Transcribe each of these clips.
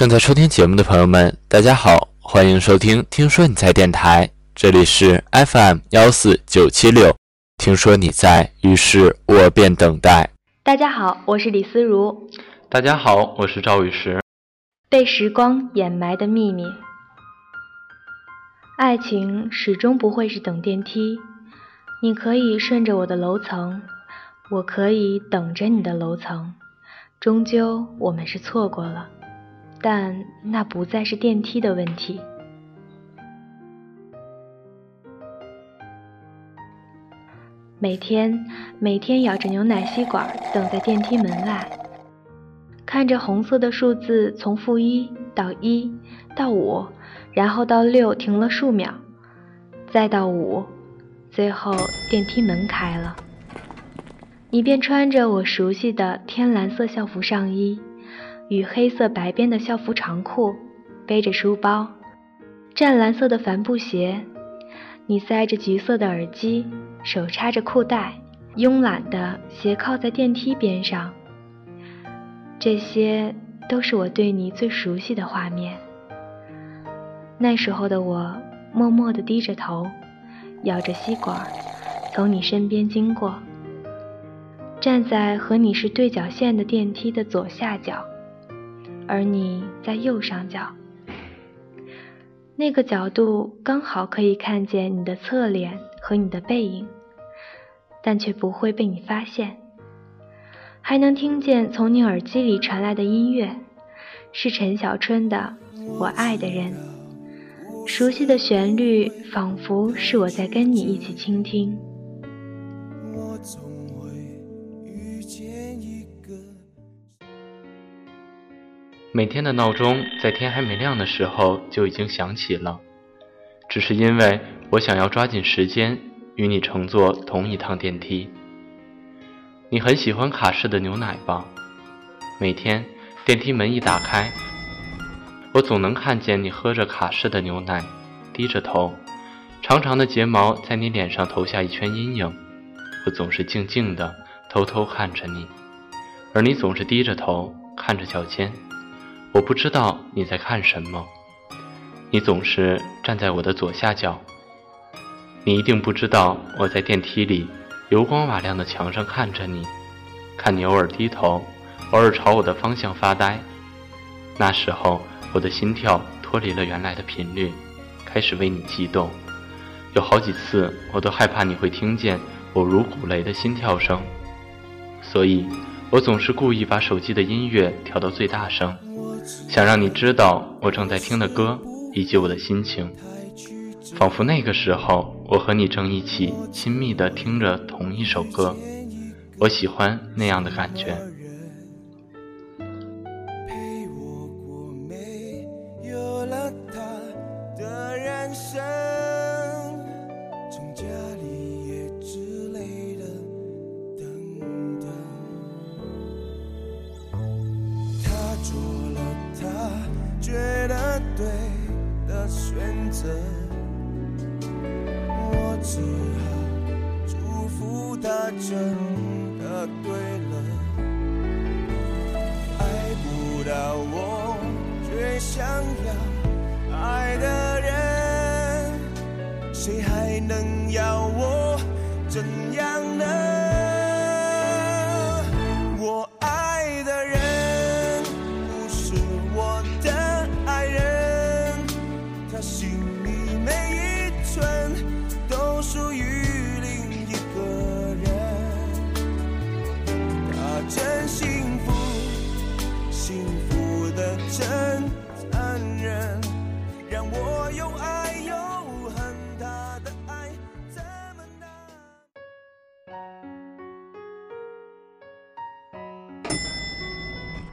正在收听节目的朋友们，大家好，欢迎收听《听说你在电台》，这里是 FM 幺四九七六。听说你在，于是我便等待。大家好，我是李思如。大家好，我是赵雨石。被时光掩埋的秘密，爱情始终不会是等电梯。你可以顺着我的楼层，我可以等着你的楼层，终究我们是错过了。但那不再是电梯的问题。每天，每天咬着牛奶吸管等在电梯门外，看着红色的数字从负一到一到五，然后到六停了数秒，再到五，最后电梯门开了，你便穿着我熟悉的天蓝色校服上衣。与黑色白边的校服长裤，背着书包，湛蓝色的帆布鞋，你塞着橘色的耳机，手插着裤带，慵懒地斜靠在电梯边上。这些都是我对你最熟悉的画面。那时候的我，默默地低着头，咬着吸管，从你身边经过，站在和你是对角线的电梯的左下角。而你在右上角，那个角度刚好可以看见你的侧脸和你的背影，但却不会被你发现。还能听见从你耳机里传来的音乐，是陈小春的《我爱的人》，熟悉的旋律仿佛是我在跟你一起倾听。每天的闹钟在天还没亮的时候就已经响起了，只是因为我想要抓紧时间与你乘坐同一趟电梯。你很喜欢卡式的牛奶吧？每天电梯门一打开，我总能看见你喝着卡式的牛奶，低着头，长长的睫毛在你脸上投下一圈阴影。我总是静静的偷偷看着你，而你总是低着头看着脚尖。我不知道你在看什么，你总是站在我的左下角。你一定不知道我在电梯里油光瓦亮的墙上看着你，看你偶尔低头，偶尔朝我的方向发呆。那时候我的心跳脱离了原来的频率，开始为你激动。有好几次我都害怕你会听见我如鼓雷的心跳声，所以我总是故意把手机的音乐调到最大声。想让你知道我正在听的歌以及我的心情，仿佛那个时候我和你正一起亲密的听着同一首歌，我喜欢那样的感觉。想要爱的人，谁还能要我怎样？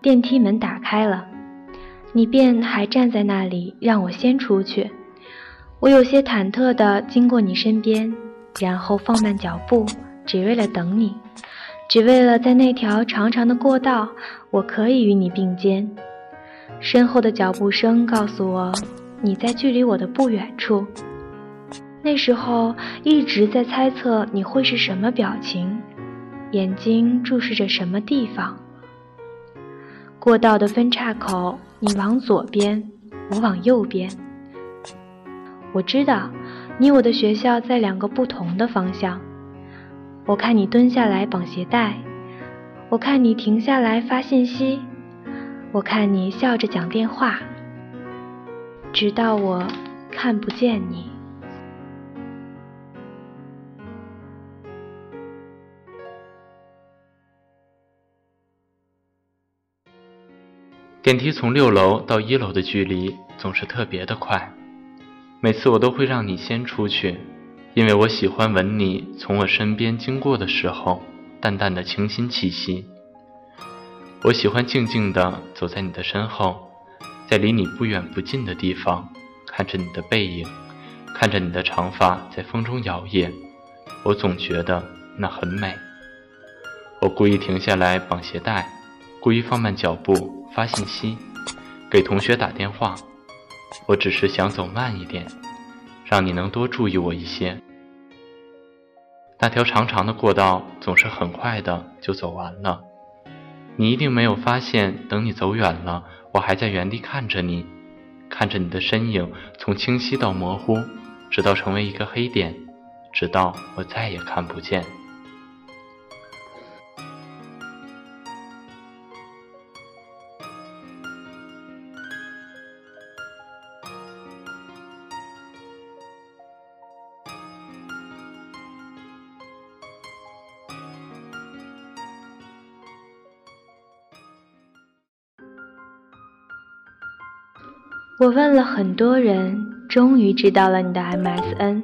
电梯门打开了，你便还站在那里，让我先出去。我有些忐忑地经过你身边，然后放慢脚步，只为了等你，只为了在那条长长的过道，我可以与你并肩。身后的脚步声告诉我，你在距离我的不远处。那时候一直在猜测你会是什么表情，眼睛注视着什么地方。过道的分岔口，你往左边，我往右边。我知道，你我的学校在两个不同的方向。我看你蹲下来绑鞋带，我看你停下来发信息，我看你笑着讲电话，直到我看不见你。电梯从六楼到一楼的距离总是特别的快，每次我都会让你先出去，因为我喜欢闻你从我身边经过的时候淡淡的清新气息。我喜欢静静地走在你的身后，在离你不远不近的地方，看着你的背影，看着你的长发在风中摇曳，我总觉得那很美。我故意停下来绑鞋带，故意放慢脚步。发信息，给同学打电话，我只是想走慢一点，让你能多注意我一些。那条长长的过道总是很快的就走完了，你一定没有发现，等你走远了，我还在原地看着你，看着你的身影从清晰到模糊，直到成为一个黑点，直到我再也看不见。我问了很多人，终于知道了你的 MSN。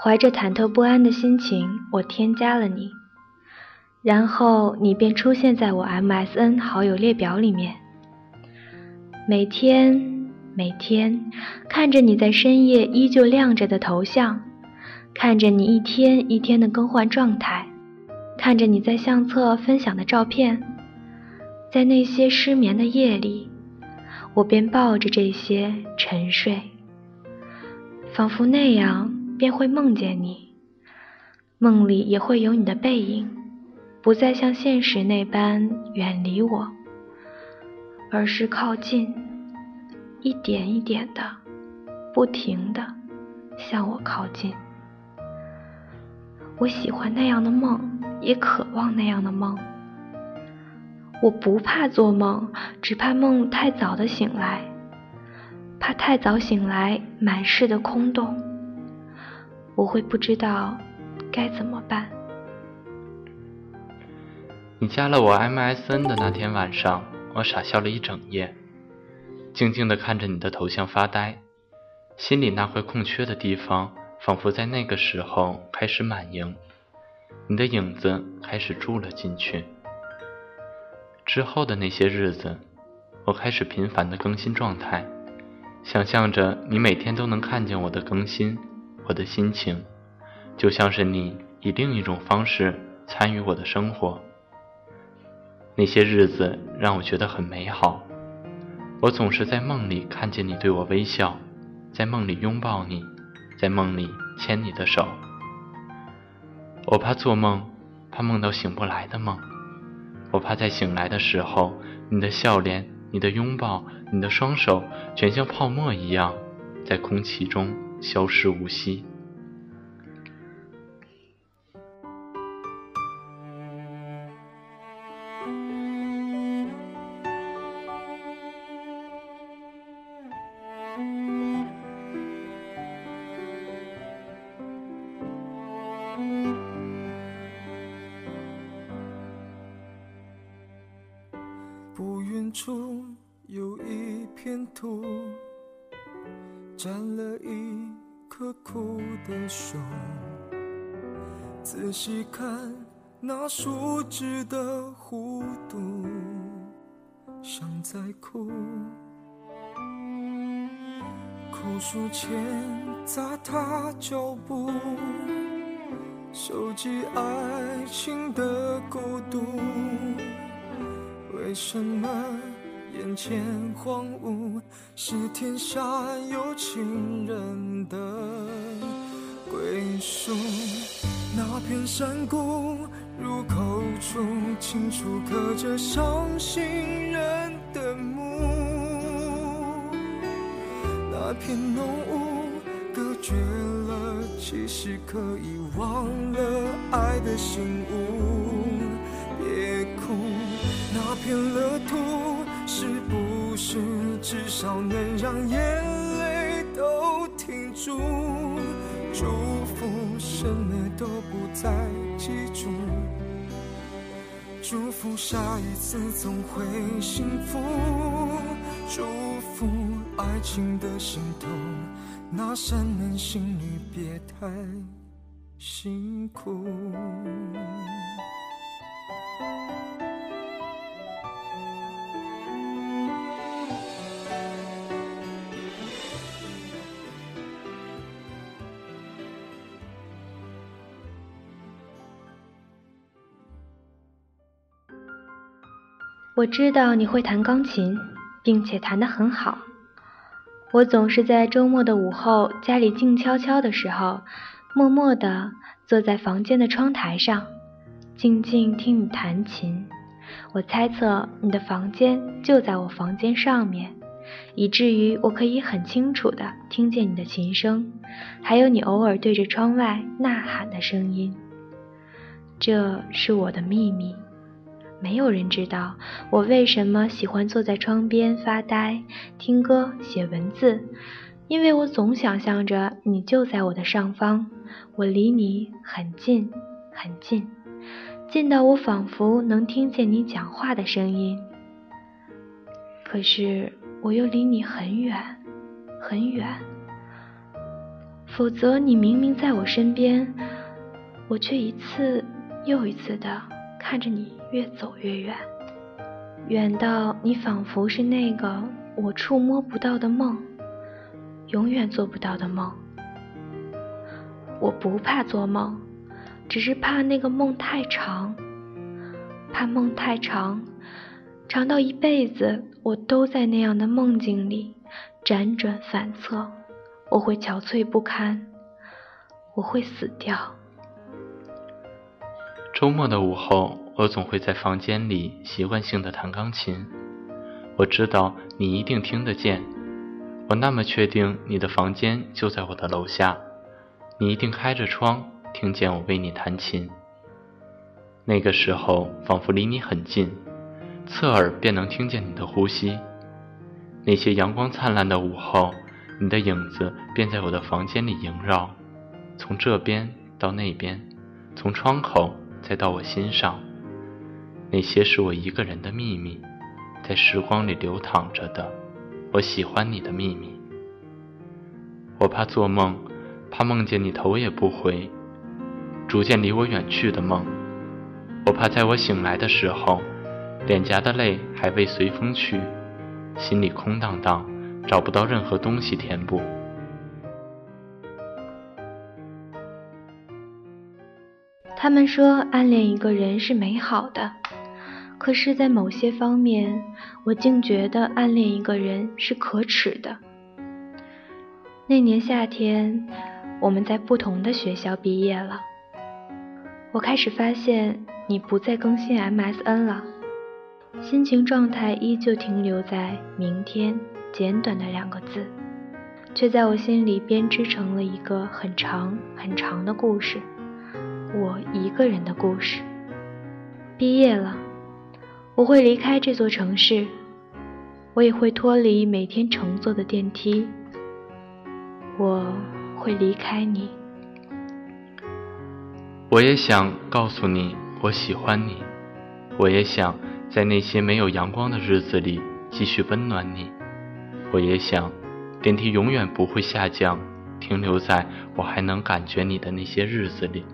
怀着忐忑不安的心情，我添加了你，然后你便出现在我 MSN 好友列表里面。每天，每天看着你在深夜依旧亮着的头像，看着你一天一天的更换状态，看着你在相册分享的照片，在那些失眠的夜里。我便抱着这些沉睡，仿佛那样便会梦见你，梦里也会有你的背影，不再像现实那般远离我，而是靠近，一点一点的，不停的向我靠近。我喜欢那样的梦，也渴望那样的梦。我不怕做梦，只怕梦太早的醒来，怕太早醒来满室的空洞，我会不知道该怎么办。你加了我 MSN 的那天晚上，我傻笑了一整夜，静静地看着你的头像发呆，心里那块空缺的地方，仿佛在那个时候开始满盈，你的影子开始住了进去。之后的那些日子，我开始频繁的更新状态，想象着你每天都能看见我的更新，我的心情，就像是你以另一种方式参与我的生活。那些日子让我觉得很美好，我总是在梦里看见你对我微笑，在梦里拥抱你，在梦里牵你的手。我怕做梦，怕梦到醒不来的梦。我怕在醒来的时候，你的笑脸、你的拥抱、你的双手，全像泡沫一样，在空气中消失无息。细看那树枝的弧度，像在哭。枯树前砸踏脚步，收集爱情的孤独。为什么眼前荒芜是天下有情人的归宿？那片山谷入口处清楚刻着伤心人的墓。那片浓雾隔绝了，其实可以忘了爱的醒悟。别哭，那片乐土是不是至少能让眼泪都停住？祝福什么都不再记住。祝福下一次总会幸福，祝福爱情的心痛，那扇门，心里别太辛苦。我知道你会弹钢琴，并且弹得很好。我总是在周末的午后，家里静悄悄的时候，默默地坐在房间的窗台上，静静听你弹琴。我猜测你的房间就在我房间上面，以至于我可以很清楚地听见你的琴声，还有你偶尔对着窗外呐喊的声音。这是我的秘密。没有人知道我为什么喜欢坐在窗边发呆、听歌、写文字，因为我总想象着你就在我的上方，我离你很近很近，近到我仿佛能听见你讲话的声音。可是我又离你很远很远，否则你明明在我身边，我却一次又一次的看着你。越走越远，远到你仿佛是那个我触摸不到的梦，永远做不到的梦。我不怕做梦，只是怕那个梦太长，怕梦太长，长到一辈子我都在那样的梦境里辗转反侧，我会憔悴不堪，我会死掉。周末的午后。我总会在房间里习惯性的弹钢琴，我知道你一定听得见，我那么确定你的房间就在我的楼下，你一定开着窗听见我为你弹琴。那个时候仿佛离你很近，侧耳便能听见你的呼吸。那些阳光灿烂的午后，你的影子便在我的房间里萦绕，从这边到那边，从窗口再到我心上。那些是我一个人的秘密，在时光里流淌着的。我喜欢你的秘密。我怕做梦，怕梦见你头也不回，逐渐离我远去的梦。我怕在我醒来的时候，脸颊的泪还未随风去，心里空荡荡，找不到任何东西填补。他们说，暗恋一个人是美好的。可是，在某些方面，我竟觉得暗恋一个人是可耻的。那年夏天，我们在不同的学校毕业了。我开始发现你不再更新 MSN 了，心情状态依旧停留在“明天”简短的两个字，却在我心里编织成了一个很长很长的故事，我一个人的故事。毕业了。我会离开这座城市，我也会脱离每天乘坐的电梯。我会离开你。我也想告诉你，我喜欢你。我也想在那些没有阳光的日子里继续温暖你。我也想，电梯永远不会下降，停留在我还能感觉你的那些日子里。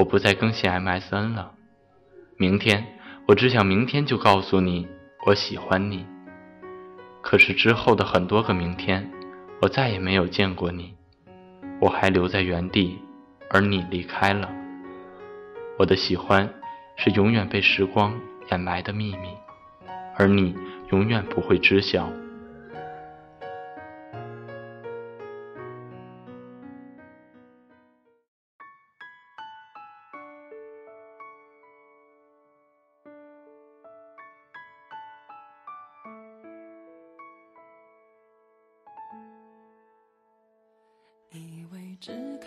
我不再更新 MSN 了。明天。我只想明天就告诉你我喜欢你。可是之后的很多个明天，我再也没有见过你。我还留在原地，而你离开了。我的喜欢是永远被时光掩埋的秘密，而你永远不会知晓。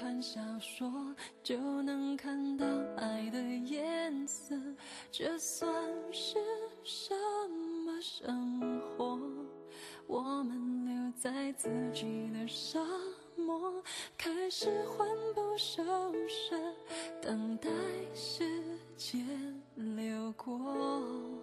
看小说就能看到爱的颜色，这算是什么生活？我们留在自己的沙漠，开始魂不守舍，等待时间流过。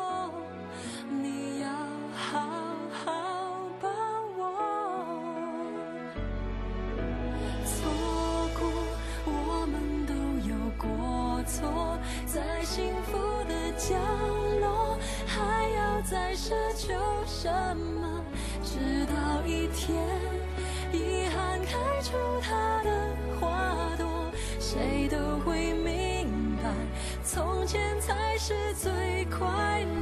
在幸福的角落，还要再奢求什么？直到一天，遗憾开出它的花朵，谁都会明白，从前才是最快乐。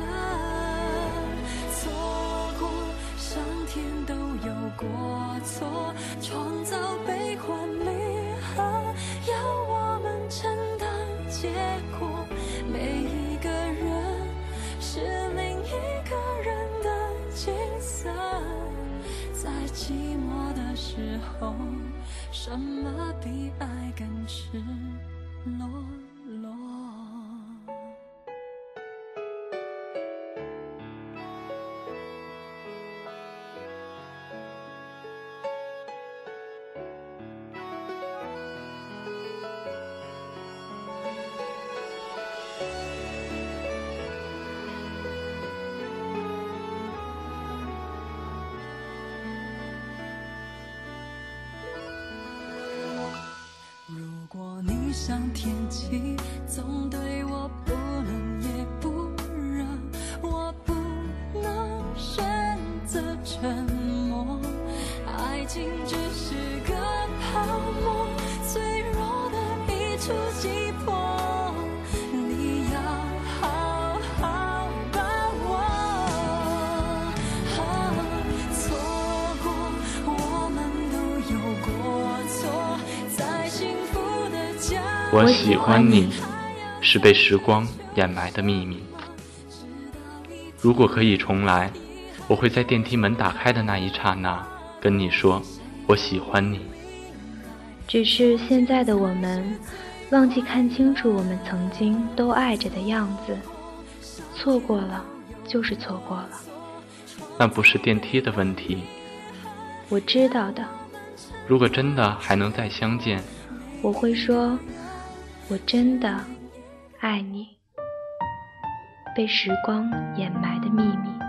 像天气，总对我不冷也不热，我不能选择沉默。爱情只是个泡沫，脆弱的一触即我喜欢你，是被时光掩埋的秘密。如果可以重来，我会在电梯门打开的那一刹那跟你说我喜欢你。只是现在的我们，忘记看清楚我们曾经都爱着的样子，错过了就是错过了。那不是电梯的问题。我知道的，如果真的还能再相见，我会说，我真的爱你。被时光掩埋的秘密。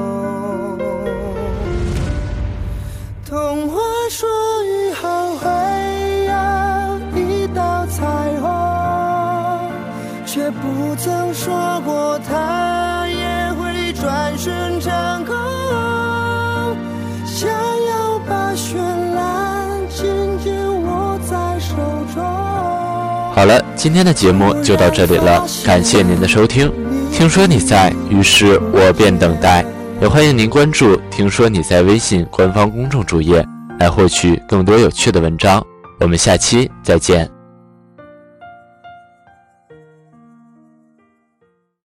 不曾说过它也会转瞬成空。想要把绚烂紧紧握在手中。好了，今天的节目就到这里了，感谢您的收听。听说你在，于是我便等待。也欢迎您关注“听说你在”微信官方公众主页，来获取更多有趣的文章。我们下期再见。